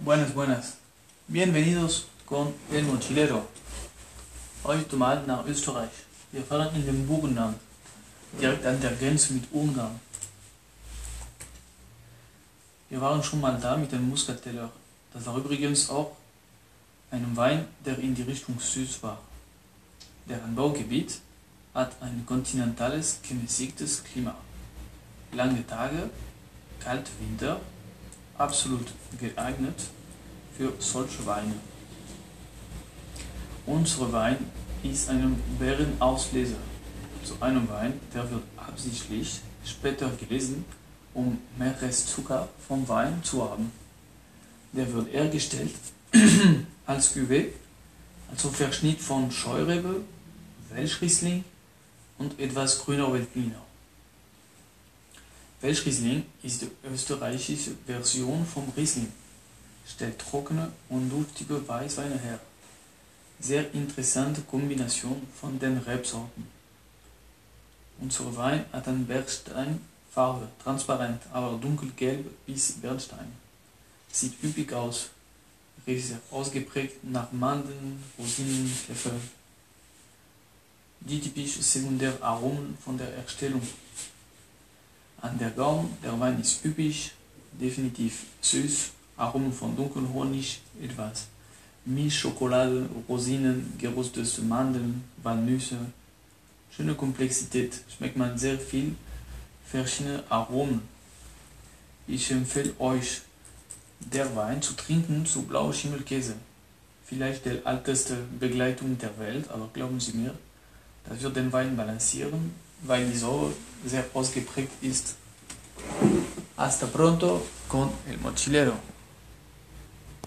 Buenas, buenas. Bienvenidos con El Mochilero. Heute mal nach Österreich. Wir fahren in den Burgenland, direkt an der Grenze mit Ungarn. Wir waren schon mal da mit dem Muscateller. Das war übrigens auch ein Wein, der in die Richtung süß war. Der Anbaugebiet hat ein kontinentales, gemäßigtes Klima. Lange Tage, kalte Winter, absolut geeignet für solche Weine. Unser Wein ist ein Beerenausleser. So einem Wein, der wird absichtlich später gelesen, um mehr Restzucker vom Wein zu haben. Der wird hergestellt als Cuvée, also Verschnitt von Scheurebe, Welschriesling und etwas grüner Veltliner. Welschriesling ist die österreichische Version vom Riesling, stellt trockene und duftige Weißweine her. Sehr interessante Kombination von den Rebsorten. Unser Wein hat eine Bernsteinfarbe, transparent, aber dunkelgelb bis Bernstein. Sieht üppig aus, riecht sehr ausgeprägt nach Mandeln, Rosinen, Pfeffer. Die typischen Sekundäraromen von der Erstellung. An der Gaumen, der Wein ist üppig, definitiv süß, Aromen von Dunkelhonig, etwas Milch, Schokolade, Rosinen, geröstete Mandeln, Walnüsse. Schöne Komplexität, schmeckt man sehr viel verschiedene Aromen. Ich empfehle euch, der Wein zu trinken zu blauer Schimmelkäse. Vielleicht der älteste Begleitung der Welt, aber glauben Sie mir, das wird den Wein balancieren, weil die Säure sehr ausgeprägt ist. Hasta pronto con el mochilero.